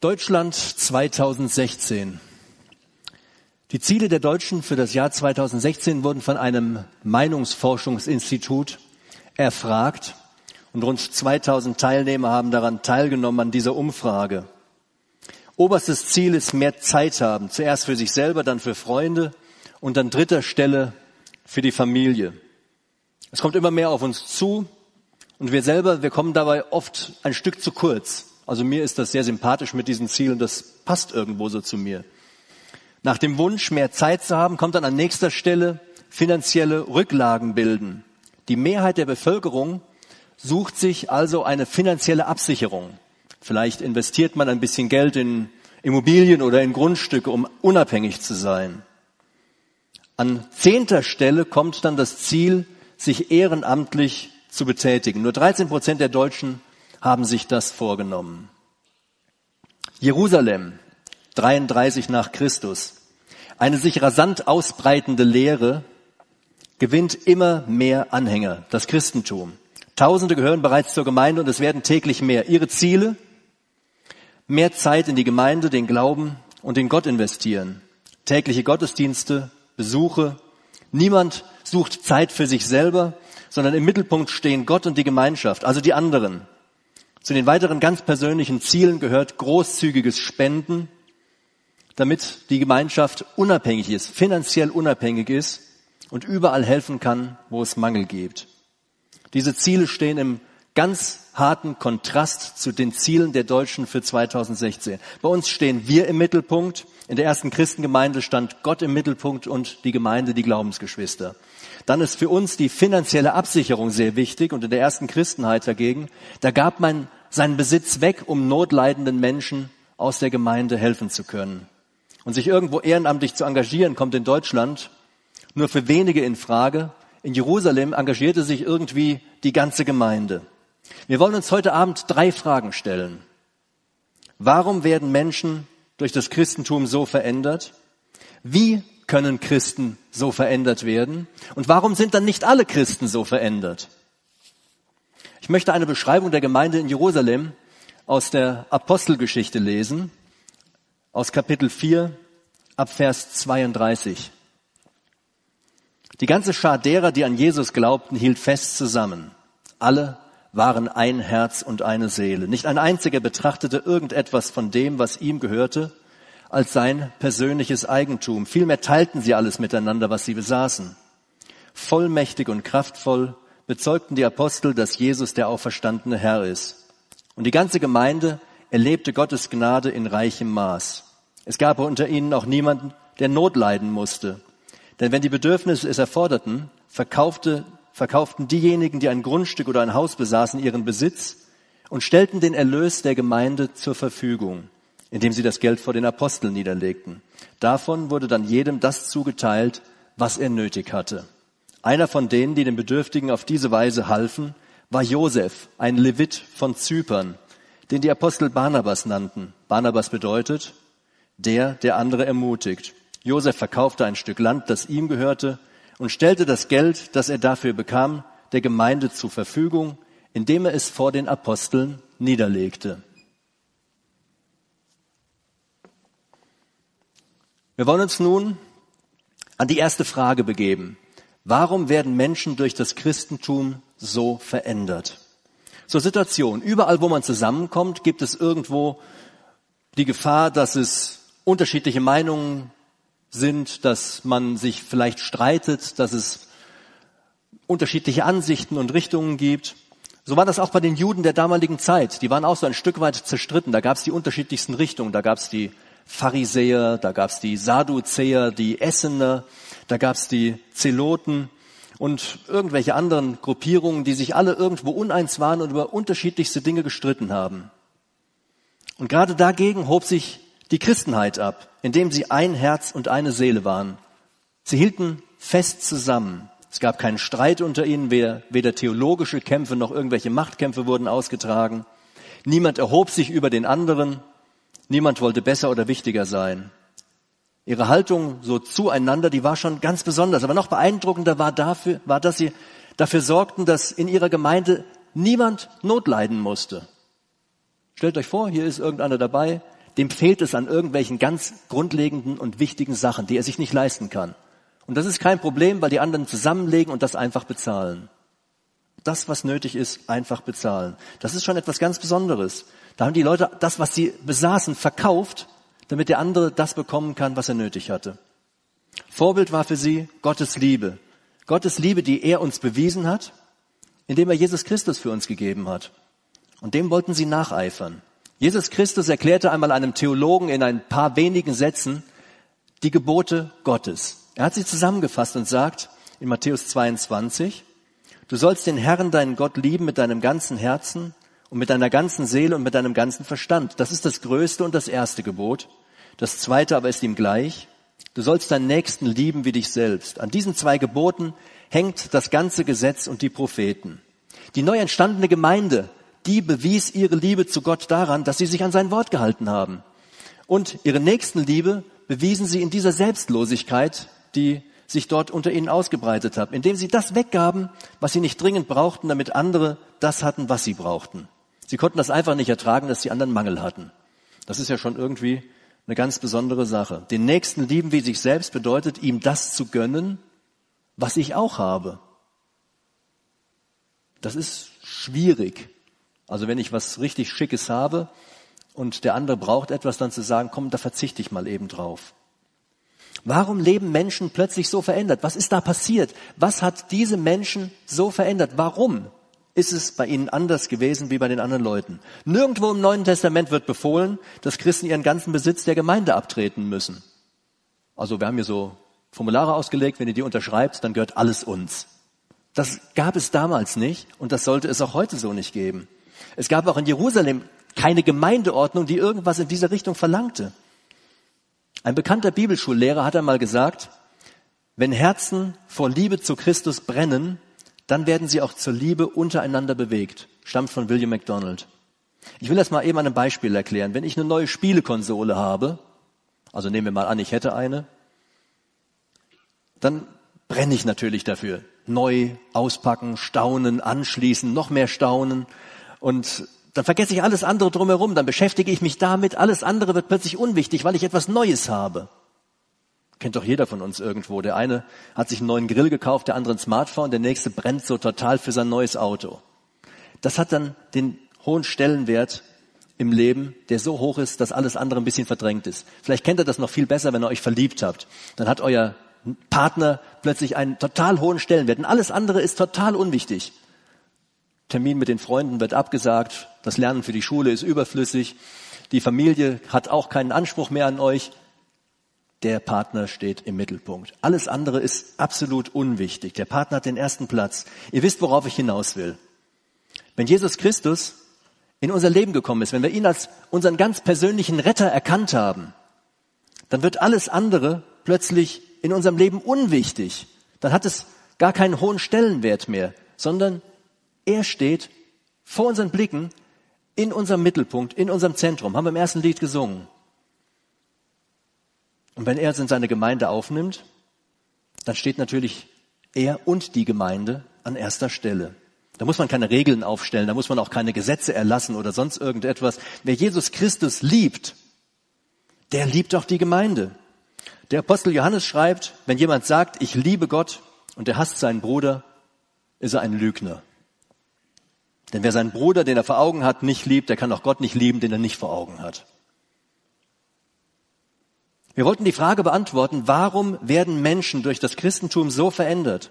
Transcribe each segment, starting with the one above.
Deutschland 2016. Die Ziele der Deutschen für das Jahr 2016 wurden von einem Meinungsforschungsinstitut erfragt und rund 2000 Teilnehmer haben daran teilgenommen an dieser Umfrage. Oberstes Ziel ist mehr Zeit haben, zuerst für sich selber, dann für Freunde und an dritter Stelle für die Familie. Es kommt immer mehr auf uns zu und wir selber, wir kommen dabei oft ein Stück zu kurz. Also mir ist das sehr sympathisch mit diesen Zielen, das passt irgendwo so zu mir. Nach dem Wunsch, mehr Zeit zu haben, kommt dann an nächster Stelle finanzielle Rücklagen bilden. Die Mehrheit der Bevölkerung sucht sich also eine finanzielle Absicherung. Vielleicht investiert man ein bisschen Geld in Immobilien oder in Grundstücke, um unabhängig zu sein. An zehnter Stelle kommt dann das Ziel, sich ehrenamtlich zu betätigen. Nur 13 Prozent der Deutschen haben sich das vorgenommen. Jerusalem, 33 nach Christus. Eine sich rasant ausbreitende Lehre gewinnt immer mehr Anhänger, das Christentum. Tausende gehören bereits zur Gemeinde und es werden täglich mehr. Ihre Ziele? Mehr Zeit in die Gemeinde, den Glauben und den Gott investieren. Tägliche Gottesdienste, Besuche. Niemand sucht Zeit für sich selber, sondern im Mittelpunkt stehen Gott und die Gemeinschaft, also die anderen. Zu den weiteren ganz persönlichen Zielen gehört großzügiges Spenden, damit die Gemeinschaft unabhängig ist, finanziell unabhängig ist und überall helfen kann, wo es Mangel gibt. Diese Ziele stehen im ganz harten Kontrast zu den Zielen der Deutschen für 2016. Bei uns stehen wir im Mittelpunkt. In der ersten Christengemeinde stand Gott im Mittelpunkt und die Gemeinde, die Glaubensgeschwister. Dann ist für uns die finanzielle Absicherung sehr wichtig und in der ersten Christenheit dagegen, da gab man seinen Besitz weg, um notleidenden Menschen aus der Gemeinde helfen zu können. Und sich irgendwo ehrenamtlich zu engagieren, kommt in Deutschland nur für wenige in Frage. In Jerusalem engagierte sich irgendwie die ganze Gemeinde. Wir wollen uns heute Abend drei Fragen stellen. Warum werden Menschen durch das Christentum so verändert? Wie können Christen so verändert werden? Und warum sind dann nicht alle Christen so verändert? Ich möchte eine Beschreibung der Gemeinde in Jerusalem aus der Apostelgeschichte lesen, aus Kapitel 4 ab Vers 32. Die ganze Schar derer, die an Jesus glaubten, hielt fest zusammen. Alle waren ein Herz und eine Seele. Nicht ein einziger betrachtete irgendetwas von dem, was ihm gehörte, als sein persönliches Eigentum. Vielmehr teilten sie alles miteinander, was sie besaßen. Vollmächtig und kraftvoll bezeugten die Apostel, dass Jesus der auferstandene Herr ist. Und die ganze Gemeinde erlebte Gottes Gnade in reichem Maß. Es gab unter ihnen auch niemanden, der Not leiden musste. Denn wenn die Bedürfnisse es erforderten, verkaufte, verkauften diejenigen, die ein Grundstück oder ein Haus besaßen, ihren Besitz und stellten den Erlös der Gemeinde zur Verfügung indem sie das Geld vor den Aposteln niederlegten. Davon wurde dann jedem das zugeteilt, was er nötig hatte. Einer von denen, die den Bedürftigen auf diese Weise halfen, war Josef, ein Levit von Zypern, den die Apostel Barnabas nannten. Barnabas bedeutet, der, der andere ermutigt. Josef verkaufte ein Stück Land, das ihm gehörte, und stellte das Geld, das er dafür bekam, der Gemeinde zur Verfügung, indem er es vor den Aposteln niederlegte. Wir wollen uns nun an die erste Frage begeben. Warum werden Menschen durch das Christentum so verändert? Zur Situation. Überall, wo man zusammenkommt, gibt es irgendwo die Gefahr, dass es unterschiedliche Meinungen sind, dass man sich vielleicht streitet, dass es unterschiedliche Ansichten und Richtungen gibt. So war das auch bei den Juden der damaligen Zeit. Die waren auch so ein Stück weit zerstritten. Da gab es die unterschiedlichsten Richtungen. Da gab es die Pharisäer, da gab's die Sadduzäer, die Essener, da gab's die Zeloten und irgendwelche anderen Gruppierungen, die sich alle irgendwo uneins waren und über unterschiedlichste Dinge gestritten haben. Und gerade dagegen hob sich die Christenheit ab, indem sie ein Herz und eine Seele waren. Sie hielten fest zusammen. Es gab keinen Streit unter ihnen, weder theologische Kämpfe noch irgendwelche Machtkämpfe wurden ausgetragen. Niemand erhob sich über den anderen. Niemand wollte besser oder wichtiger sein. Ihre Haltung so zueinander, die war schon ganz besonders. Aber noch beeindruckender war, dafür, war, dass sie dafür sorgten, dass in ihrer Gemeinde niemand Not leiden musste. Stellt euch vor, hier ist irgendeiner dabei, dem fehlt es an irgendwelchen ganz grundlegenden und wichtigen Sachen, die er sich nicht leisten kann. Und das ist kein Problem, weil die anderen zusammenlegen und das einfach bezahlen. Das, was nötig ist, einfach bezahlen. Das ist schon etwas ganz Besonderes. Da haben die Leute das, was sie besaßen, verkauft, damit der andere das bekommen kann, was er nötig hatte. Vorbild war für sie Gottes Liebe. Gottes Liebe, die er uns bewiesen hat, indem er Jesus Christus für uns gegeben hat. Und dem wollten sie nacheifern. Jesus Christus erklärte einmal einem Theologen in ein paar wenigen Sätzen die Gebote Gottes. Er hat sie zusammengefasst und sagt in Matthäus 22, du sollst den Herrn, deinen Gott lieben mit deinem ganzen Herzen und mit deiner ganzen Seele und mit deinem ganzen Verstand. Das ist das größte und das erste Gebot. Das zweite aber ist ihm gleich. Du sollst deinen Nächsten lieben wie dich selbst. An diesen zwei Geboten hängt das ganze Gesetz und die Propheten. Die neu entstandene Gemeinde, die bewies ihre Liebe zu Gott daran, dass sie sich an sein Wort gehalten haben. Und ihre Nächstenliebe bewiesen sie in dieser Selbstlosigkeit, die sich dort unter ihnen ausgebreitet hat, indem sie das weggaben, was sie nicht dringend brauchten, damit andere das hatten, was sie brauchten. Sie konnten das einfach nicht ertragen, dass die anderen Mangel hatten. Das ist ja schon irgendwie eine ganz besondere Sache. Den Nächsten lieben wie sich selbst bedeutet, ihm das zu gönnen, was ich auch habe. Das ist schwierig. Also wenn ich was richtig Schickes habe und der andere braucht etwas, dann zu sagen, komm, da verzichte ich mal eben drauf. Warum leben Menschen plötzlich so verändert? Was ist da passiert? Was hat diese Menschen so verändert? Warum ist es bei ihnen anders gewesen wie bei den anderen Leuten? Nirgendwo im Neuen Testament wird befohlen, dass Christen ihren ganzen Besitz der Gemeinde abtreten müssen. Also wir haben hier so Formulare ausgelegt, wenn ihr die unterschreibt, dann gehört alles uns. Das gab es damals nicht und das sollte es auch heute so nicht geben. Es gab auch in Jerusalem keine Gemeindeordnung, die irgendwas in dieser Richtung verlangte. Ein bekannter Bibelschullehrer hat einmal gesagt, wenn Herzen vor Liebe zu Christus brennen, dann werden sie auch zur Liebe untereinander bewegt. Stammt von William MacDonald. Ich will das mal eben an einem Beispiel erklären. Wenn ich eine neue Spielekonsole habe, also nehmen wir mal an, ich hätte eine, dann brenne ich natürlich dafür. Neu auspacken, staunen, anschließen, noch mehr staunen. Und dann vergesse ich alles andere drumherum, dann beschäftige ich mich damit, alles andere wird plötzlich unwichtig, weil ich etwas Neues habe. Kennt doch jeder von uns irgendwo. Der eine hat sich einen neuen Grill gekauft, der andere ein Smartphone, der nächste brennt so total für sein neues Auto. Das hat dann den hohen Stellenwert im Leben, der so hoch ist, dass alles andere ein bisschen verdrängt ist. Vielleicht kennt ihr das noch viel besser, wenn ihr euch verliebt habt. Dann hat euer Partner plötzlich einen total hohen Stellenwert und alles andere ist total unwichtig. Termin mit den Freunden wird abgesagt, das Lernen für die Schule ist überflüssig, die Familie hat auch keinen Anspruch mehr an euch. Der Partner steht im Mittelpunkt. Alles andere ist absolut unwichtig. Der Partner hat den ersten Platz. Ihr wisst, worauf ich hinaus will. Wenn Jesus Christus in unser Leben gekommen ist, wenn wir ihn als unseren ganz persönlichen Retter erkannt haben, dann wird alles andere plötzlich in unserem Leben unwichtig. Dann hat es gar keinen hohen Stellenwert mehr, sondern er steht vor unseren Blicken in unserem Mittelpunkt, in unserem Zentrum. Haben wir im ersten Lied gesungen. Und wenn er es in seine Gemeinde aufnimmt, dann steht natürlich er und die Gemeinde an erster Stelle. Da muss man keine Regeln aufstellen, da muss man auch keine Gesetze erlassen oder sonst irgendetwas. Wer Jesus Christus liebt, der liebt auch die Gemeinde. Der Apostel Johannes schreibt, wenn jemand sagt, ich liebe Gott und er hasst seinen Bruder, ist er ein Lügner. Denn wer seinen Bruder, den er vor Augen hat, nicht liebt, der kann auch Gott nicht lieben, den er nicht vor Augen hat. Wir wollten die Frage beantworten, warum werden Menschen durch das Christentum so verändert?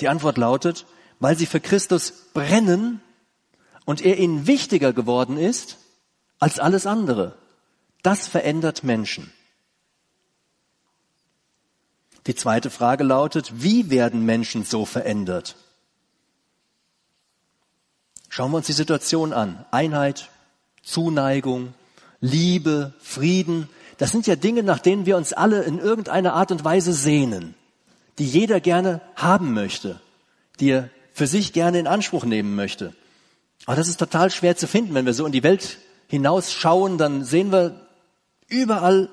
Die Antwort lautet, weil sie für Christus brennen und er ihnen wichtiger geworden ist als alles andere. Das verändert Menschen. Die zweite Frage lautet, wie werden Menschen so verändert? Schauen wir uns die Situation an. Einheit, Zuneigung, Liebe, Frieden. Das sind ja Dinge, nach denen wir uns alle in irgendeiner Art und Weise sehnen, die jeder gerne haben möchte, die er für sich gerne in Anspruch nehmen möchte. Aber das ist total schwer zu finden. Wenn wir so in die Welt hinausschauen, dann sehen wir überall,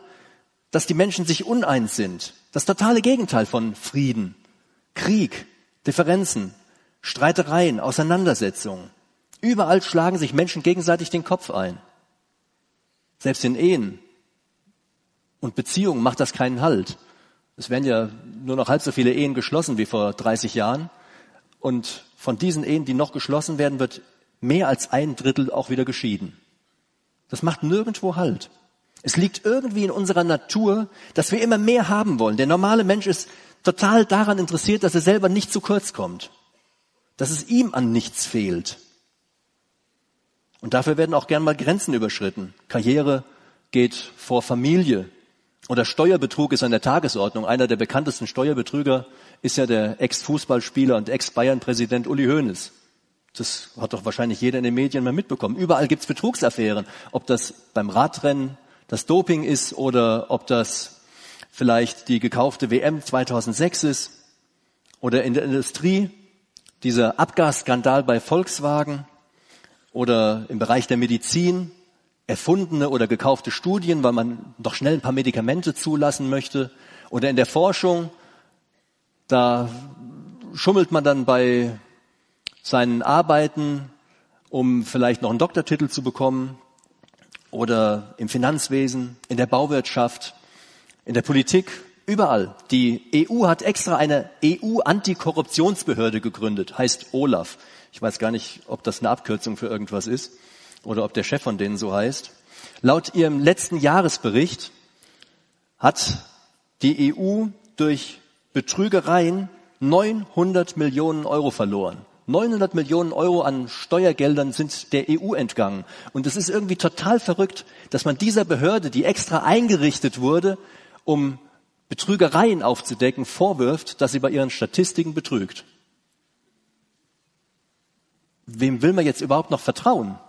dass die Menschen sich uneins sind. Das totale Gegenteil von Frieden, Krieg, Differenzen, Streitereien, Auseinandersetzungen. Überall schlagen sich Menschen gegenseitig den Kopf ein. Selbst in Ehen und Beziehungen macht das keinen Halt. Es werden ja nur noch halb so viele Ehen geschlossen wie vor 30 Jahren. Und von diesen Ehen, die noch geschlossen werden, wird mehr als ein Drittel auch wieder geschieden. Das macht nirgendwo Halt. Es liegt irgendwie in unserer Natur, dass wir immer mehr haben wollen. Der normale Mensch ist total daran interessiert, dass er selber nicht zu kurz kommt. Dass es ihm an nichts fehlt. Und dafür werden auch gern mal Grenzen überschritten. Karriere geht vor Familie. Oder Steuerbetrug ist an der Tagesordnung. Einer der bekanntesten Steuerbetrüger ist ja der Ex-Fußballspieler und Ex-Bayern-Präsident Uli Hoeneß. Das hat doch wahrscheinlich jeder in den Medien mal mitbekommen. Überall gibt's Betrugsaffären. Ob das beim Radrennen das Doping ist oder ob das vielleicht die gekaufte WM 2006 ist oder in der Industrie dieser Abgasskandal bei Volkswagen oder im Bereich der Medizin erfundene oder gekaufte Studien, weil man doch schnell ein paar Medikamente zulassen möchte oder in der Forschung, da schummelt man dann bei seinen Arbeiten, um vielleicht noch einen Doktortitel zu bekommen oder im Finanzwesen, in der Bauwirtschaft, in der Politik, überall. Die EU hat extra eine EU-Antikorruptionsbehörde gegründet, heißt OLAF. Ich weiß gar nicht, ob das eine Abkürzung für irgendwas ist oder ob der Chef von denen so heißt. Laut ihrem letzten Jahresbericht hat die EU durch Betrügereien 900 Millionen Euro verloren. 900 Millionen Euro an Steuergeldern sind der EU entgangen. Und es ist irgendwie total verrückt, dass man dieser Behörde, die extra eingerichtet wurde, um Betrügereien aufzudecken, vorwirft, dass sie bei ihren Statistiken betrügt. Wem will man jetzt überhaupt noch vertrauen?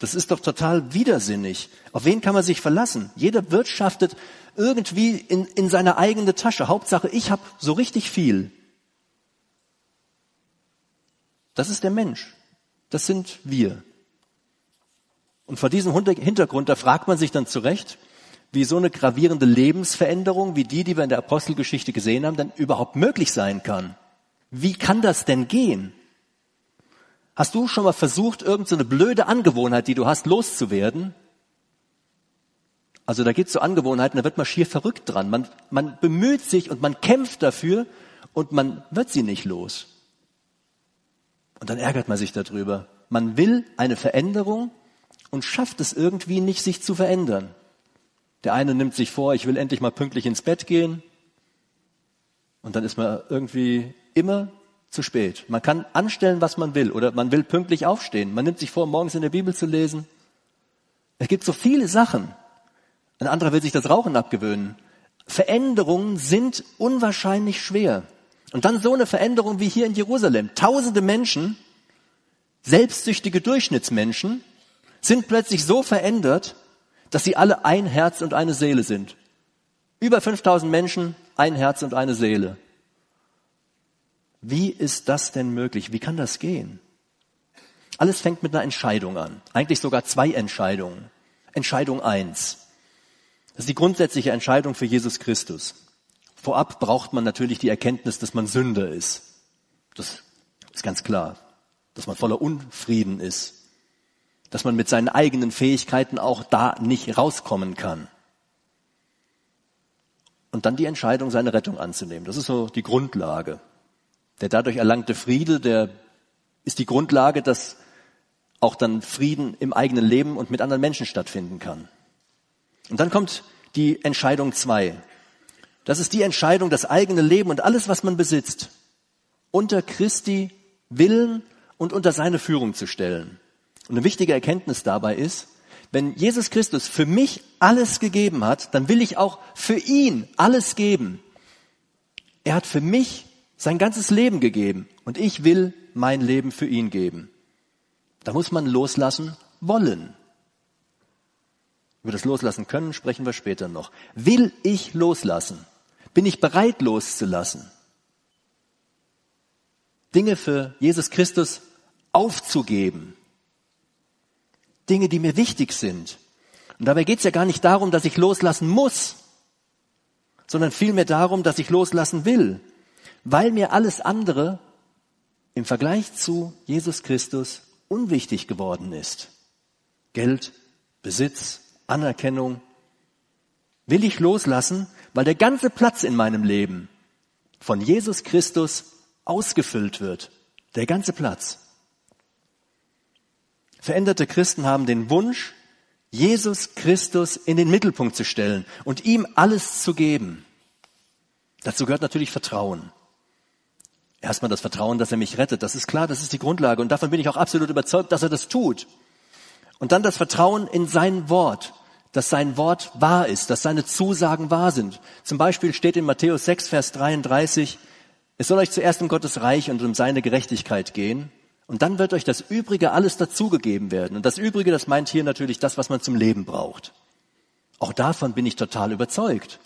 Das ist doch total widersinnig. Auf wen kann man sich verlassen? Jeder wirtschaftet irgendwie in, in seine eigene Tasche. Hauptsache, ich habe so richtig viel. Das ist der Mensch. Das sind wir. Und vor diesem Hintergrund, da fragt man sich dann zurecht, wie so eine gravierende Lebensveränderung wie die, die wir in der Apostelgeschichte gesehen haben, dann überhaupt möglich sein kann. Wie kann das denn gehen? Hast du schon mal versucht, irgendeine so blöde Angewohnheit, die du hast, loszuwerden? Also da gibt es so Angewohnheiten, da wird man schier verrückt dran. Man, man bemüht sich und man kämpft dafür und man wird sie nicht los. Und dann ärgert man sich darüber. Man will eine Veränderung und schafft es irgendwie nicht, sich zu verändern. Der eine nimmt sich vor, ich will endlich mal pünktlich ins Bett gehen. Und dann ist man irgendwie immer zu spät. Man kann anstellen, was man will, oder man will pünktlich aufstehen. Man nimmt sich vor, morgens in der Bibel zu lesen. Es gibt so viele Sachen. Ein anderer will sich das Rauchen abgewöhnen. Veränderungen sind unwahrscheinlich schwer. Und dann so eine Veränderung wie hier in Jerusalem. Tausende Menschen, selbstsüchtige Durchschnittsmenschen, sind plötzlich so verändert, dass sie alle ein Herz und eine Seele sind. Über 5000 Menschen, ein Herz und eine Seele. Wie ist das denn möglich? Wie kann das gehen? Alles fängt mit einer Entscheidung an. Eigentlich sogar zwei Entscheidungen. Entscheidung eins. Das ist die grundsätzliche Entscheidung für Jesus Christus. Vorab braucht man natürlich die Erkenntnis, dass man Sünder ist. Das ist ganz klar. Dass man voller Unfrieden ist. Dass man mit seinen eigenen Fähigkeiten auch da nicht rauskommen kann. Und dann die Entscheidung, seine Rettung anzunehmen. Das ist so die Grundlage. Der dadurch erlangte Friede, der ist die Grundlage, dass auch dann Frieden im eigenen Leben und mit anderen Menschen stattfinden kann. Und dann kommt die Entscheidung zwei. Das ist die Entscheidung, das eigene Leben und alles, was man besitzt, unter Christi Willen und unter seine Führung zu stellen. Und eine wichtige Erkenntnis dabei ist, wenn Jesus Christus für mich alles gegeben hat, dann will ich auch für ihn alles geben. Er hat für mich sein ganzes Leben gegeben und ich will mein Leben für ihn geben. Da muss man loslassen wollen. Über das Loslassen können sprechen wir später noch. Will ich loslassen? Bin ich bereit loszulassen? Dinge für Jesus Christus aufzugeben. Dinge, die mir wichtig sind. Und dabei geht es ja gar nicht darum, dass ich loslassen muss, sondern vielmehr darum, dass ich loslassen will, weil mir alles andere im Vergleich zu Jesus Christus unwichtig geworden ist. Geld, Besitz, Anerkennung, will ich loslassen, weil der ganze Platz in meinem Leben von Jesus Christus ausgefüllt wird. Der ganze Platz. Veränderte Christen haben den Wunsch, Jesus Christus in den Mittelpunkt zu stellen und ihm alles zu geben. Dazu gehört natürlich Vertrauen. Erstmal das Vertrauen, dass er mich rettet. Das ist klar, das ist die Grundlage. Und davon bin ich auch absolut überzeugt, dass er das tut. Und dann das Vertrauen in sein Wort, dass sein Wort wahr ist, dass seine Zusagen wahr sind. Zum Beispiel steht in Matthäus 6, Vers 33, es soll euch zuerst um Gottes Reich und um seine Gerechtigkeit gehen. Und dann wird euch das Übrige alles dazugegeben werden. Und das Übrige, das meint hier natürlich das, was man zum Leben braucht. Auch davon bin ich total überzeugt.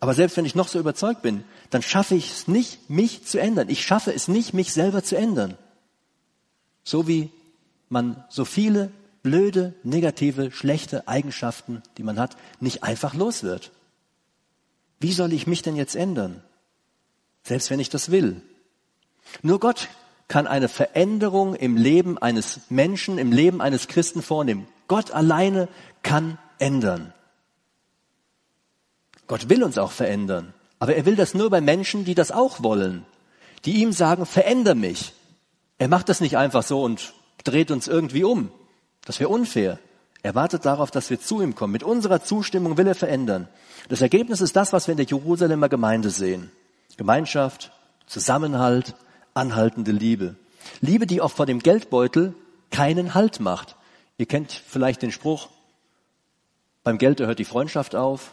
Aber selbst wenn ich noch so überzeugt bin, dann schaffe ich es nicht, mich zu ändern. Ich schaffe es nicht, mich selber zu ändern. So wie man so viele blöde, negative, schlechte Eigenschaften, die man hat, nicht einfach los wird. Wie soll ich mich denn jetzt ändern? Selbst wenn ich das will. Nur Gott kann eine Veränderung im Leben eines Menschen, im Leben eines Christen vornehmen. Gott alleine kann ändern. Gott will uns auch verändern. Aber er will das nur bei Menschen, die das auch wollen. Die ihm sagen, veränder mich. Er macht das nicht einfach so und dreht uns irgendwie um. Das wäre unfair. Er wartet darauf, dass wir zu ihm kommen. Mit unserer Zustimmung will er verändern. Das Ergebnis ist das, was wir in der Jerusalemer Gemeinde sehen. Gemeinschaft, Zusammenhalt, anhaltende Liebe. Liebe, die auch vor dem Geldbeutel keinen Halt macht. Ihr kennt vielleicht den Spruch, beim Geld hört die Freundschaft auf.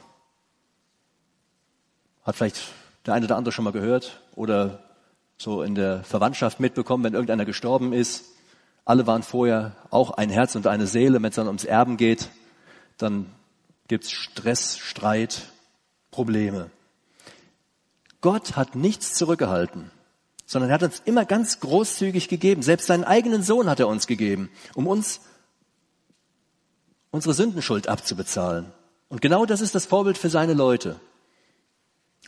Hat vielleicht der eine oder andere schon mal gehört oder so in der Verwandtschaft mitbekommen, wenn irgendeiner gestorben ist. Alle waren vorher auch ein Herz und eine Seele. Wenn es dann ums Erben geht, dann gibt's Stress, Streit, Probleme. Gott hat nichts zurückgehalten sondern er hat uns immer ganz großzügig gegeben. Selbst seinen eigenen Sohn hat er uns gegeben, um uns unsere Sündenschuld abzubezahlen. Und genau das ist das Vorbild für seine Leute.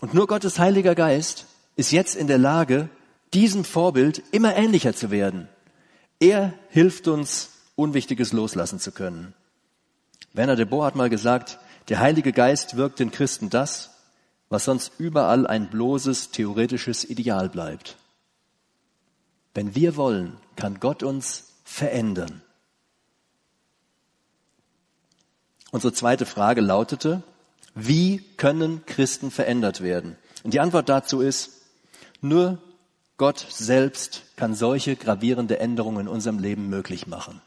Und nur Gottes Heiliger Geist ist jetzt in der Lage, diesem Vorbild immer ähnlicher zu werden. Er hilft uns, Unwichtiges loslassen zu können. Werner de Boer hat mal gesagt, der Heilige Geist wirkt den Christen das, was sonst überall ein bloßes theoretisches Ideal bleibt. Wenn wir wollen, kann Gott uns verändern. Unsere zweite Frage lautete, wie können Christen verändert werden? Und die Antwort dazu ist, nur Gott selbst kann solche gravierende Änderungen in unserem Leben möglich machen.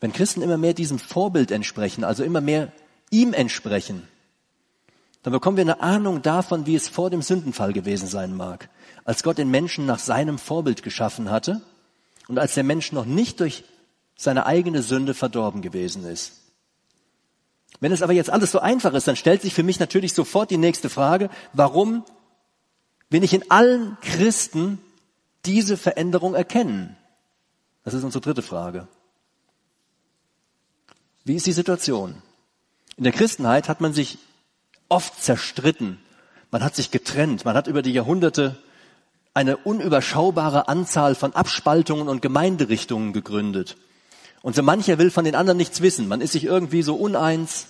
Wenn Christen immer mehr diesem Vorbild entsprechen, also immer mehr ihm entsprechen, dann bekommen wir eine Ahnung davon, wie es vor dem Sündenfall gewesen sein mag, als Gott den Menschen nach seinem Vorbild geschaffen hatte und als der Mensch noch nicht durch seine eigene Sünde verdorben gewesen ist. Wenn es aber jetzt alles so einfach ist, dann stellt sich für mich natürlich sofort die nächste Frage, warum will ich in allen Christen diese Veränderung erkennen? Das ist unsere dritte Frage. Wie ist die Situation? In der Christenheit hat man sich oft zerstritten. Man hat sich getrennt. Man hat über die Jahrhunderte eine unüberschaubare Anzahl von Abspaltungen und Gemeinderichtungen gegründet. Und so mancher will von den anderen nichts wissen. Man ist sich irgendwie so uneins.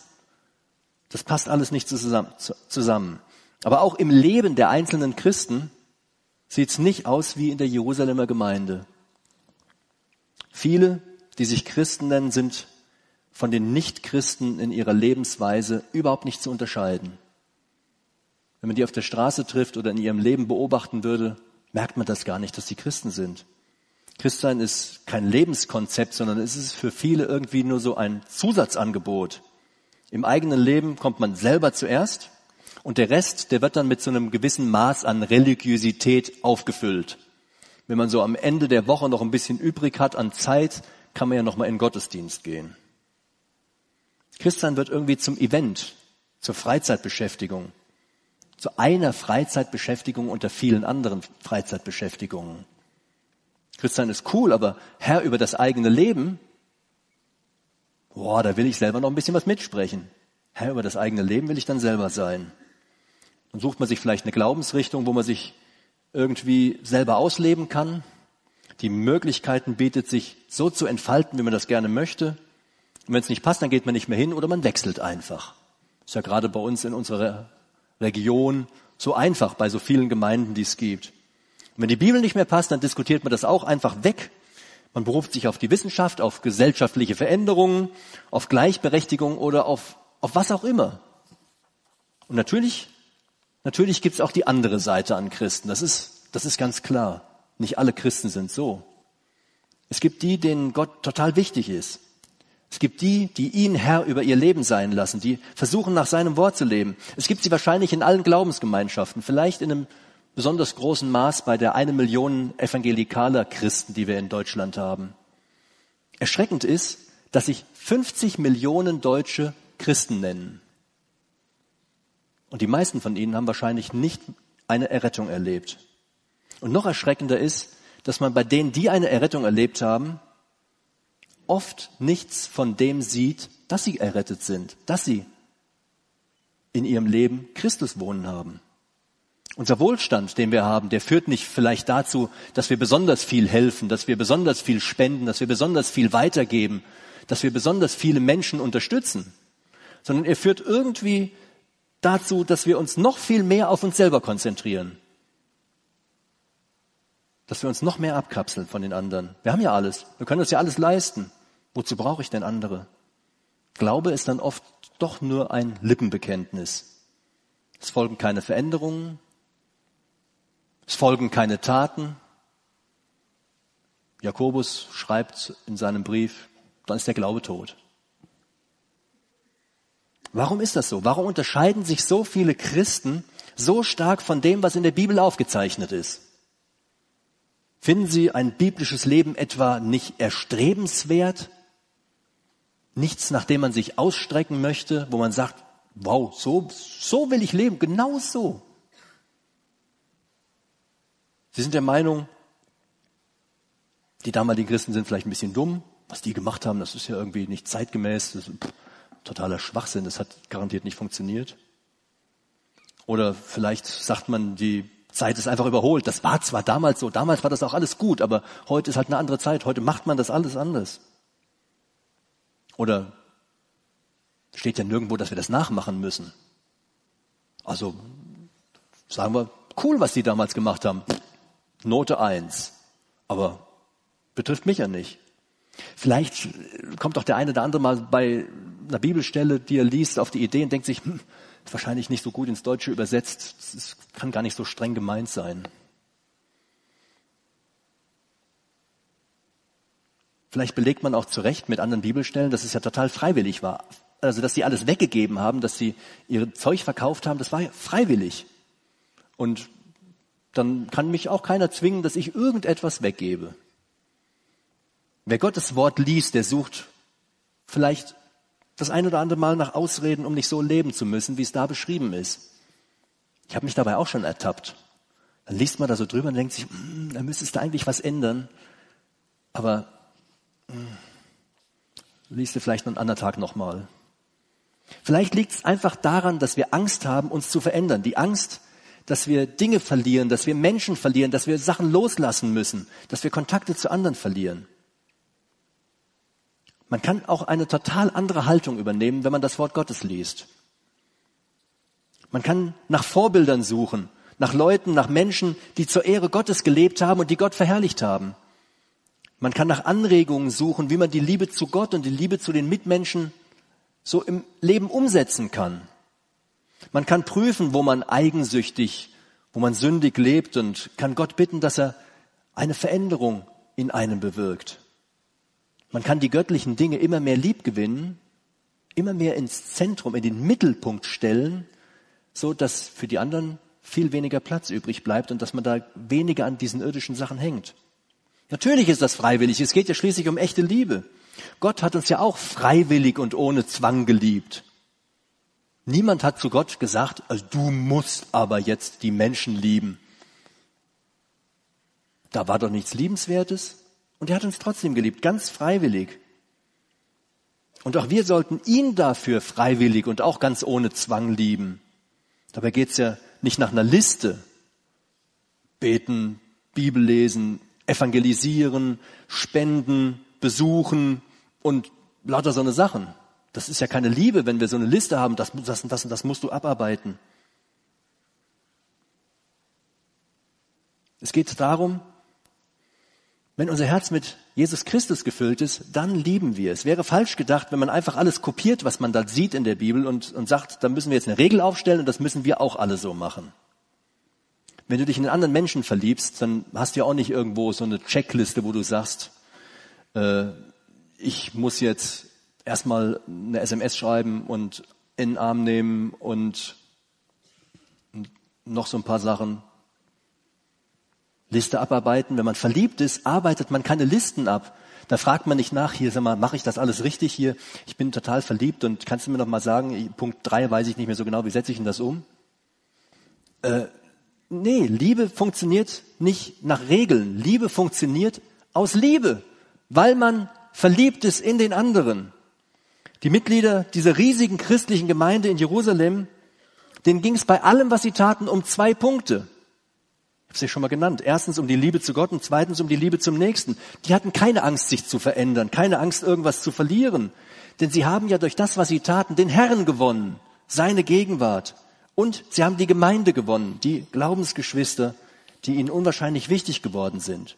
Das passt alles nicht zusammen. Aber auch im Leben der einzelnen Christen sieht es nicht aus wie in der Jerusalemer Gemeinde. Viele, die sich Christen nennen, sind von den Nichtchristen in ihrer Lebensweise überhaupt nicht zu unterscheiden. Wenn man die auf der Straße trifft oder in ihrem Leben beobachten würde, merkt man das gar nicht, dass sie Christen sind. Christsein ist kein Lebenskonzept, sondern es ist für viele irgendwie nur so ein Zusatzangebot. Im eigenen Leben kommt man selber zuerst und der Rest, der wird dann mit so einem gewissen Maß an Religiosität aufgefüllt. Wenn man so am Ende der Woche noch ein bisschen übrig hat an Zeit, kann man ja noch mal in Gottesdienst gehen. Christsein wird irgendwie zum Event, zur Freizeitbeschäftigung, zu einer Freizeitbeschäftigung unter vielen anderen Freizeitbeschäftigungen. Christsein ist cool, aber Herr über das eigene Leben, boah, da will ich selber noch ein bisschen was mitsprechen. Herr über das eigene Leben will ich dann selber sein. Dann sucht man sich vielleicht eine Glaubensrichtung, wo man sich irgendwie selber ausleben kann. Die Möglichkeiten bietet sich so zu entfalten, wie man das gerne möchte. Und wenn es nicht passt, dann geht man nicht mehr hin oder man wechselt einfach. Ist ja gerade bei uns in unserer Region so einfach bei so vielen Gemeinden, die es gibt. Und wenn die Bibel nicht mehr passt, dann diskutiert man das auch einfach weg. Man beruft sich auf die Wissenschaft, auf gesellschaftliche Veränderungen, auf Gleichberechtigung oder auf, auf was auch immer. Und natürlich, natürlich gibt es auch die andere Seite an Christen. Das ist, das ist ganz klar. Nicht alle Christen sind so. Es gibt die, denen Gott total wichtig ist. Es gibt die, die ihn Herr über ihr Leben sein lassen, die versuchen, nach seinem Wort zu leben. Es gibt sie wahrscheinlich in allen Glaubensgemeinschaften, vielleicht in einem besonders großen Maß bei der eine Million evangelikaler Christen, die wir in Deutschland haben. Erschreckend ist, dass sich 50 Millionen Deutsche Christen nennen. Und die meisten von ihnen haben wahrscheinlich nicht eine Errettung erlebt. Und noch erschreckender ist, dass man bei denen, die eine Errettung erlebt haben, oft nichts von dem sieht, dass sie errettet sind, dass sie in ihrem Leben Christus wohnen haben. Unser Wohlstand, den wir haben, der führt nicht vielleicht dazu, dass wir besonders viel helfen, dass wir besonders viel spenden, dass wir besonders viel weitergeben, dass wir besonders viele Menschen unterstützen, sondern er führt irgendwie dazu, dass wir uns noch viel mehr auf uns selber konzentrieren. Dass wir uns noch mehr abkapseln von den anderen. Wir haben ja alles. Wir können uns ja alles leisten. Wozu brauche ich denn andere? Glaube ist dann oft doch nur ein Lippenbekenntnis. Es folgen keine Veränderungen. Es folgen keine Taten. Jakobus schreibt in seinem Brief, dann ist der Glaube tot. Warum ist das so? Warum unterscheiden sich so viele Christen so stark von dem, was in der Bibel aufgezeichnet ist? Finden Sie ein biblisches Leben etwa nicht erstrebenswert? Nichts, nach dem man sich ausstrecken möchte, wo man sagt, wow, so, so will ich leben, genau so. Sie sind der Meinung, die damaligen Christen sind vielleicht ein bisschen dumm. Was die gemacht haben, das ist ja irgendwie nicht zeitgemäß. Das ist totaler Schwachsinn. Das hat garantiert nicht funktioniert. Oder vielleicht sagt man, die Zeit ist einfach überholt. Das war zwar damals so, damals war das auch alles gut, aber heute ist halt eine andere Zeit. Heute macht man das alles anders. Oder steht ja nirgendwo, dass wir das nachmachen müssen. Also sagen wir, cool, was die damals gemacht haben. Note eins, Aber betrifft mich ja nicht. Vielleicht kommt doch der eine oder andere mal bei einer Bibelstelle, die er liest, auf die Idee und denkt sich, hm, ist wahrscheinlich nicht so gut ins Deutsche übersetzt. Das kann gar nicht so streng gemeint sein. Vielleicht belegt man auch zu Recht mit anderen Bibelstellen, dass es ja total freiwillig war. Also, dass sie alles weggegeben haben, dass sie ihr Zeug verkauft haben, das war ja freiwillig. Und dann kann mich auch keiner zwingen, dass ich irgendetwas weggebe. Wer Gottes Wort liest, der sucht vielleicht das ein oder andere Mal nach Ausreden, um nicht so leben zu müssen, wie es da beschrieben ist. Ich habe mich dabei auch schon ertappt. Dann liest man da so drüber und denkt sich, hm, da müsstest du eigentlich was ändern. Aber Liest du vielleicht einen anderen Tag nochmal. Vielleicht liegt es einfach daran, dass wir Angst haben, uns zu verändern. Die Angst, dass wir Dinge verlieren, dass wir Menschen verlieren, dass wir Sachen loslassen müssen, dass wir Kontakte zu anderen verlieren. Man kann auch eine total andere Haltung übernehmen, wenn man das Wort Gottes liest. Man kann nach Vorbildern suchen, nach Leuten, nach Menschen, die zur Ehre Gottes gelebt haben und die Gott verherrlicht haben. Man kann nach Anregungen suchen, wie man die Liebe zu Gott und die Liebe zu den Mitmenschen so im Leben umsetzen kann. Man kann prüfen, wo man eigensüchtig, wo man sündig lebt und kann Gott bitten, dass er eine Veränderung in einem bewirkt. Man kann die göttlichen Dinge immer mehr lieb gewinnen, immer mehr ins Zentrum, in den Mittelpunkt stellen, so dass für die anderen viel weniger Platz übrig bleibt und dass man da weniger an diesen irdischen Sachen hängt. Natürlich ist das freiwillig. Es geht ja schließlich um echte Liebe. Gott hat uns ja auch freiwillig und ohne Zwang geliebt. Niemand hat zu Gott gesagt, also du musst aber jetzt die Menschen lieben. Da war doch nichts Liebenswertes. Und er hat uns trotzdem geliebt, ganz freiwillig. Und auch wir sollten ihn dafür freiwillig und auch ganz ohne Zwang lieben. Dabei geht's ja nicht nach einer Liste. Beten, Bibel lesen, evangelisieren, spenden, besuchen und lauter so eine Sachen. Das ist ja keine Liebe, wenn wir so eine Liste haben, das, das und das und das musst du abarbeiten. Es geht darum, wenn unser Herz mit Jesus Christus gefüllt ist, dann lieben wir. Es wäre falsch gedacht, wenn man einfach alles kopiert, was man da sieht in der Bibel und, und sagt, da müssen wir jetzt eine Regel aufstellen und das müssen wir auch alle so machen. Wenn du dich in einen anderen Menschen verliebst, dann hast du ja auch nicht irgendwo so eine Checkliste, wo du sagst, äh, ich muss jetzt erstmal eine SMS schreiben und in den Arm nehmen und noch so ein paar Sachen. Liste abarbeiten. Wenn man verliebt ist, arbeitet man keine Listen ab. Da fragt man nicht nach, hier, sag mal, mache ich das alles richtig hier? Ich bin total verliebt und kannst du mir noch mal sagen, Punkt drei weiß ich nicht mehr so genau, wie setze ich denn das um? Äh, nee, Liebe funktioniert nicht nach Regeln. Liebe funktioniert aus Liebe, weil man verliebt ist in den anderen. Die Mitglieder dieser riesigen christlichen Gemeinde in Jerusalem, denen ging es bei allem, was sie taten, um zwei Punkte habe es ja schon mal genannt. Erstens um die Liebe zu Gott und zweitens um die Liebe zum Nächsten. Die hatten keine Angst, sich zu verändern, keine Angst, irgendwas zu verlieren. Denn sie haben ja durch das, was sie taten, den Herrn gewonnen, seine Gegenwart. Und sie haben die Gemeinde gewonnen, die Glaubensgeschwister, die ihnen unwahrscheinlich wichtig geworden sind.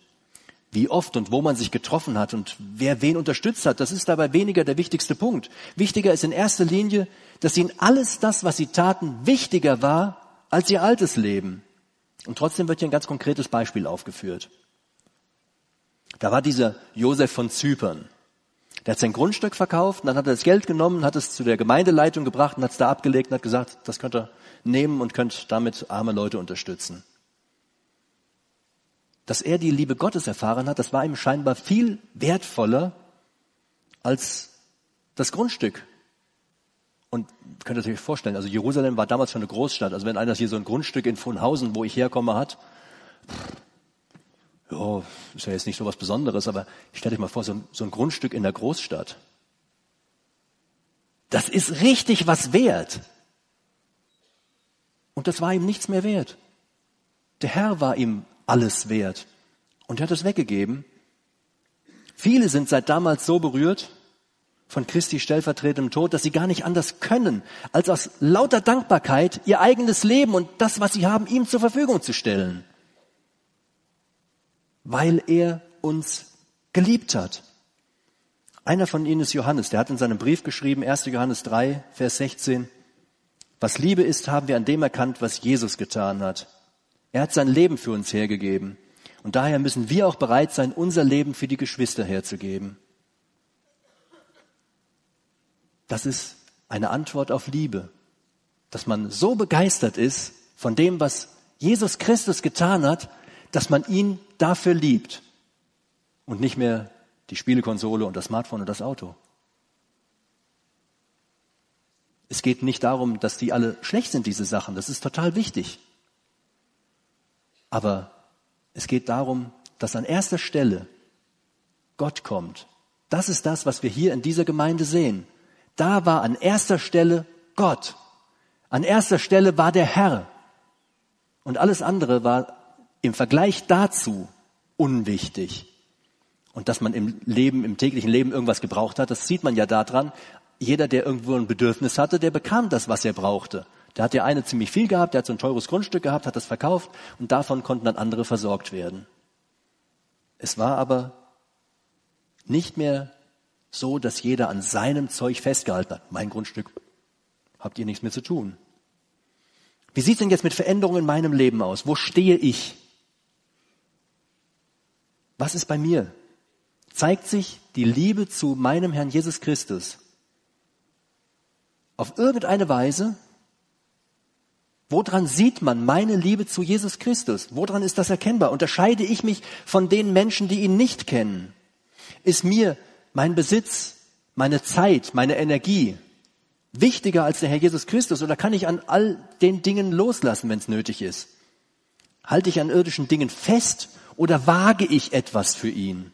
Wie oft und wo man sich getroffen hat und wer wen unterstützt hat, das ist dabei weniger der wichtigste Punkt. Wichtiger ist in erster Linie, dass ihnen alles das, was sie taten, wichtiger war als ihr altes Leben. Und trotzdem wird hier ein ganz konkretes Beispiel aufgeführt. Da war dieser Josef von Zypern. Der hat sein Grundstück verkauft und dann hat er das Geld genommen, hat es zu der Gemeindeleitung gebracht und hat es da abgelegt und hat gesagt, das könnt ihr nehmen und könnt damit arme Leute unterstützen. Dass er die Liebe Gottes erfahren hat, das war ihm scheinbar viel wertvoller als das Grundstück, und könnt ihr euch vorstellen, also Jerusalem war damals schon eine Großstadt. Also wenn einer hier so ein Grundstück in Vonhausen, wo ich herkomme, hat, ja, ist ja jetzt nicht so was Besonderes, aber stellt euch mal vor, so ein, so ein Grundstück in der Großstadt. Das ist richtig was wert. Und das war ihm nichts mehr wert. Der Herr war ihm alles wert. Und er hat es weggegeben. Viele sind seit damals so berührt, von Christi stellvertretendem Tod, dass sie gar nicht anders können, als aus lauter Dankbarkeit ihr eigenes Leben und das, was sie haben, ihm zur Verfügung zu stellen. Weil er uns geliebt hat. Einer von ihnen ist Johannes, der hat in seinem Brief geschrieben, 1. Johannes 3, Vers 16, was Liebe ist, haben wir an dem erkannt, was Jesus getan hat. Er hat sein Leben für uns hergegeben. Und daher müssen wir auch bereit sein, unser Leben für die Geschwister herzugeben. Das ist eine Antwort auf Liebe. Dass man so begeistert ist von dem, was Jesus Christus getan hat, dass man ihn dafür liebt und nicht mehr die Spielekonsole und das Smartphone und das Auto. Es geht nicht darum, dass die alle schlecht sind, diese Sachen. Das ist total wichtig. Aber es geht darum, dass an erster Stelle Gott kommt. Das ist das, was wir hier in dieser Gemeinde sehen. Da war an erster Stelle Gott. An erster Stelle war der Herr. Und alles andere war im Vergleich dazu unwichtig. Und dass man im Leben, im täglichen Leben irgendwas gebraucht hat, das sieht man ja daran. Jeder, der irgendwo ein Bedürfnis hatte, der bekam das, was er brauchte. Der hat ja eine ziemlich viel gehabt, der hat so ein teures Grundstück gehabt, hat das verkauft und davon konnten dann andere versorgt werden. Es war aber nicht mehr so, dass jeder an seinem Zeug festgehalten hat. Mein Grundstück habt ihr nichts mehr zu tun. Wie sieht es denn jetzt mit Veränderungen in meinem Leben aus? Wo stehe ich? Was ist bei mir? Zeigt sich die Liebe zu meinem Herrn Jesus Christus auf irgendeine Weise? Woran sieht man meine Liebe zu Jesus Christus? Woran ist das erkennbar? Unterscheide ich mich von den Menschen, die ihn nicht kennen? Ist mir mein Besitz, meine Zeit, meine Energie wichtiger als der Herr Jesus Christus oder kann ich an all den Dingen loslassen, wenn es nötig ist? Halte ich an irdischen Dingen fest oder wage ich etwas für ihn?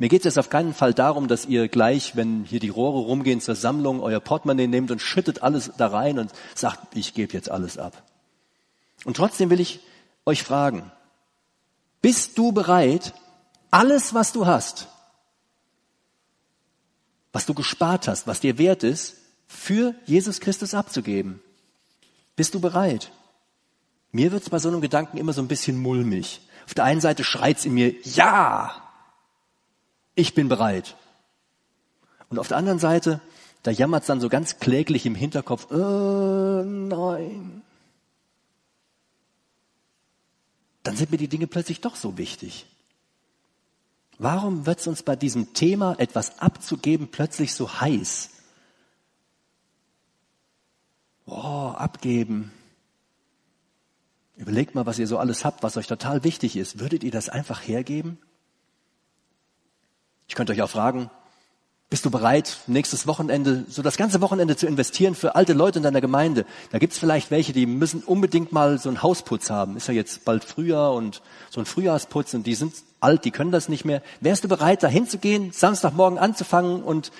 Mir geht es jetzt auf keinen Fall darum, dass ihr gleich, wenn hier die Rohre rumgehen zur Sammlung, euer Portemonnaie nehmt und schüttet alles da rein und sagt, ich gebe jetzt alles ab. Und trotzdem will ich euch fragen, bist du bereit, alles, was du hast, was du gespart hast, was dir wert ist, für Jesus Christus abzugeben? Bist du bereit? Mir wird's bei so einem Gedanken immer so ein bisschen mulmig. Auf der einen Seite schreit's in mir, ja, ich bin bereit. Und auf der anderen Seite, da jammert's dann so ganz kläglich im Hinterkopf, äh, nein. Dann sind mir die Dinge plötzlich doch so wichtig. Warum wird's uns bei diesem Thema etwas abzugeben plötzlich so heiß? Oh, abgeben. Überlegt mal, was ihr so alles habt, was euch total wichtig ist. Würdet ihr das einfach hergeben? Ich könnte euch auch fragen, bist du bereit, nächstes Wochenende, so das ganze Wochenende zu investieren für alte Leute in deiner Gemeinde? Da gibt's vielleicht welche, die müssen unbedingt mal so einen Hausputz haben. Ist ja jetzt bald Frühjahr und so ein Frühjahrsputz und die sind alt, die können das nicht mehr. Wärst du bereit, da hinzugehen, Samstagmorgen anzufangen und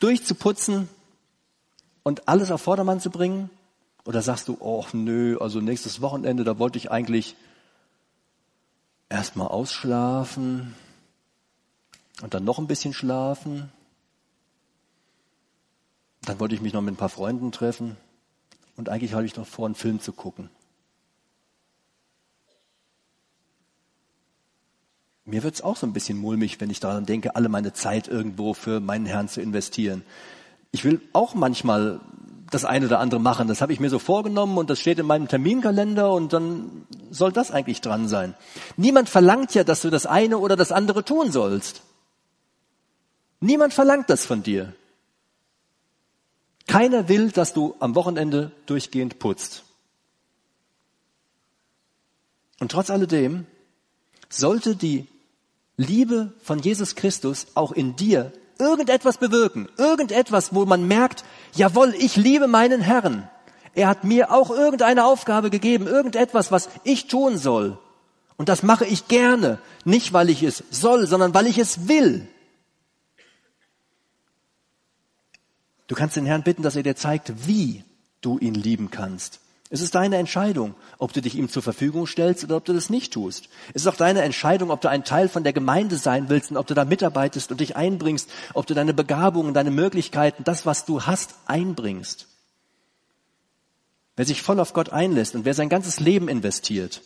durchzuputzen und alles auf Vordermann zu bringen? Oder sagst du, oh nö, also nächstes Wochenende, da wollte ich eigentlich erstmal ausschlafen und dann noch ein bisschen schlafen. Dann wollte ich mich noch mit ein paar Freunden treffen und eigentlich habe ich noch vor, einen Film zu gucken. Mir wird's auch so ein bisschen mulmig, wenn ich daran denke, alle meine Zeit irgendwo für meinen Herrn zu investieren. Ich will auch manchmal das eine oder andere machen. Das habe ich mir so vorgenommen und das steht in meinem Terminkalender und dann soll das eigentlich dran sein. Niemand verlangt ja, dass du das eine oder das andere tun sollst. Niemand verlangt das von dir. Keiner will, dass du am Wochenende durchgehend putzt. Und trotz alledem sollte die Liebe von Jesus Christus auch in dir irgendetwas bewirken, irgendetwas, wo man merkt, jawohl, ich liebe meinen Herrn. Er hat mir auch irgendeine Aufgabe gegeben, irgendetwas, was ich tun soll. Und das mache ich gerne, nicht weil ich es soll, sondern weil ich es will. Du kannst den Herrn bitten, dass er dir zeigt, wie du ihn lieben kannst. Es ist deine Entscheidung, ob du dich ihm zur Verfügung stellst oder ob du das nicht tust. Es ist auch deine Entscheidung, ob du ein Teil von der Gemeinde sein willst und ob du da mitarbeitest und dich einbringst, ob du deine Begabungen, deine Möglichkeiten, das, was du hast, einbringst. Wer sich voll auf Gott einlässt und wer sein ganzes Leben investiert,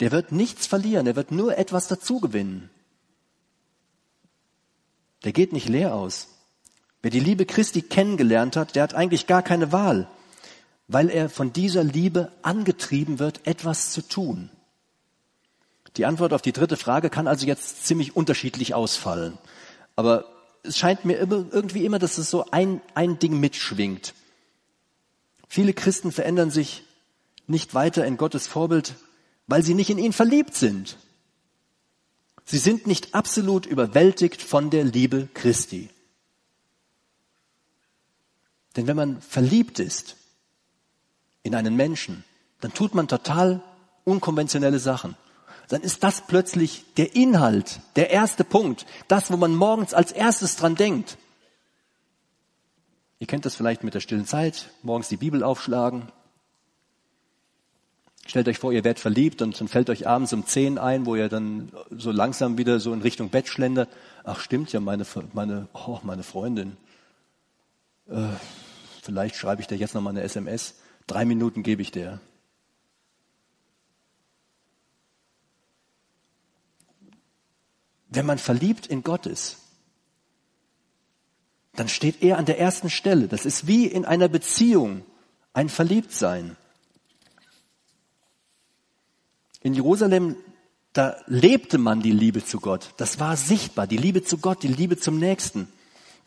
der wird nichts verlieren, der wird nur etwas dazugewinnen. Der geht nicht leer aus. Wer die Liebe Christi kennengelernt hat, der hat eigentlich gar keine Wahl weil er von dieser Liebe angetrieben wird, etwas zu tun. Die Antwort auf die dritte Frage kann also jetzt ziemlich unterschiedlich ausfallen. Aber es scheint mir irgendwie immer, dass es so ein, ein Ding mitschwingt. Viele Christen verändern sich nicht weiter in Gottes Vorbild, weil sie nicht in ihn verliebt sind. Sie sind nicht absolut überwältigt von der Liebe Christi. Denn wenn man verliebt ist, in einen Menschen, dann tut man total unkonventionelle Sachen. Dann ist das plötzlich der Inhalt, der erste Punkt, das, wo man morgens als erstes dran denkt. Ihr kennt das vielleicht mit der stillen Zeit, morgens die Bibel aufschlagen. Stellt euch vor, ihr werdet verliebt und dann fällt euch abends um zehn ein, wo ihr dann so langsam wieder so in Richtung Bett schlendert. Ach stimmt ja, meine, meine, oh, meine Freundin. Äh, vielleicht schreibe ich dir jetzt noch mal eine SMS. Drei Minuten gebe ich dir. Wenn man verliebt in Gott ist, dann steht er an der ersten Stelle. Das ist wie in einer Beziehung ein Verliebtsein. In Jerusalem, da lebte man die Liebe zu Gott. Das war sichtbar, die Liebe zu Gott, die Liebe zum Nächsten.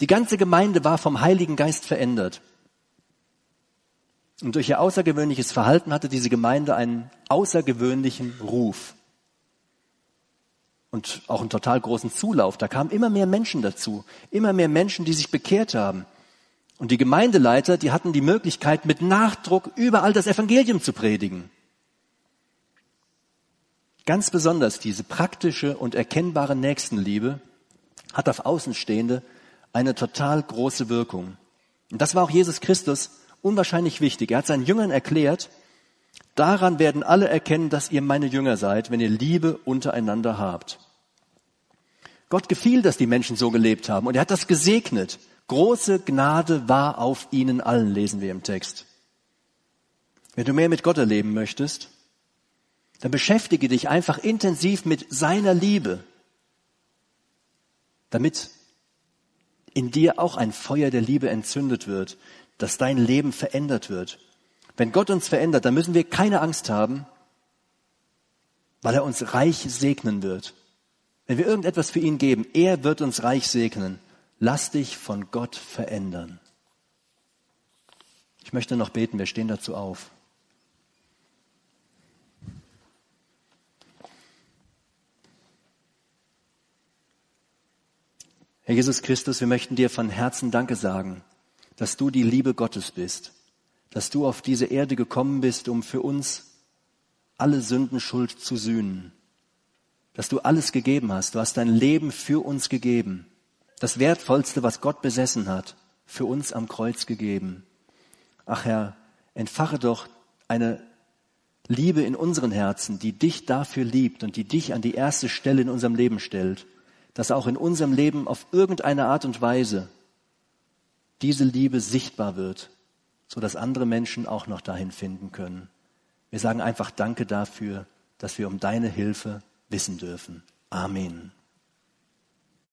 Die ganze Gemeinde war vom Heiligen Geist verändert. Und durch ihr außergewöhnliches Verhalten hatte diese Gemeinde einen außergewöhnlichen Ruf. Und auch einen total großen Zulauf. Da kamen immer mehr Menschen dazu. Immer mehr Menschen, die sich bekehrt haben. Und die Gemeindeleiter, die hatten die Möglichkeit, mit Nachdruck überall das Evangelium zu predigen. Ganz besonders diese praktische und erkennbare Nächstenliebe hat auf Außenstehende eine total große Wirkung. Und das war auch Jesus Christus, unwahrscheinlich wichtig. Er hat seinen Jüngern erklärt, daran werden alle erkennen, dass ihr meine Jünger seid, wenn ihr Liebe untereinander habt. Gott gefiel, dass die Menschen so gelebt haben und er hat das gesegnet. Große Gnade war auf ihnen allen, lesen wir im Text. Wenn du mehr mit Gott erleben möchtest, dann beschäftige dich einfach intensiv mit seiner Liebe, damit in dir auch ein Feuer der Liebe entzündet wird, dass dein Leben verändert wird. Wenn Gott uns verändert, dann müssen wir keine Angst haben, weil er uns reich segnen wird. Wenn wir irgendetwas für ihn geben, er wird uns reich segnen. Lass dich von Gott verändern. Ich möchte noch beten, wir stehen dazu auf. Herr Jesus Christus, wir möchten dir von Herzen Danke sagen, dass du die Liebe Gottes bist, dass du auf diese Erde gekommen bist, um für uns alle Sündenschuld zu sühnen, dass du alles gegeben hast, du hast dein Leben für uns gegeben, das Wertvollste, was Gott besessen hat, für uns am Kreuz gegeben. Ach Herr, entfache doch eine Liebe in unseren Herzen, die dich dafür liebt und die dich an die erste Stelle in unserem Leben stellt dass auch in unserem Leben auf irgendeine Art und Weise diese Liebe sichtbar wird, so dass andere Menschen auch noch dahin finden können. Wir sagen einfach Danke dafür, dass wir um deine Hilfe wissen dürfen. Amen.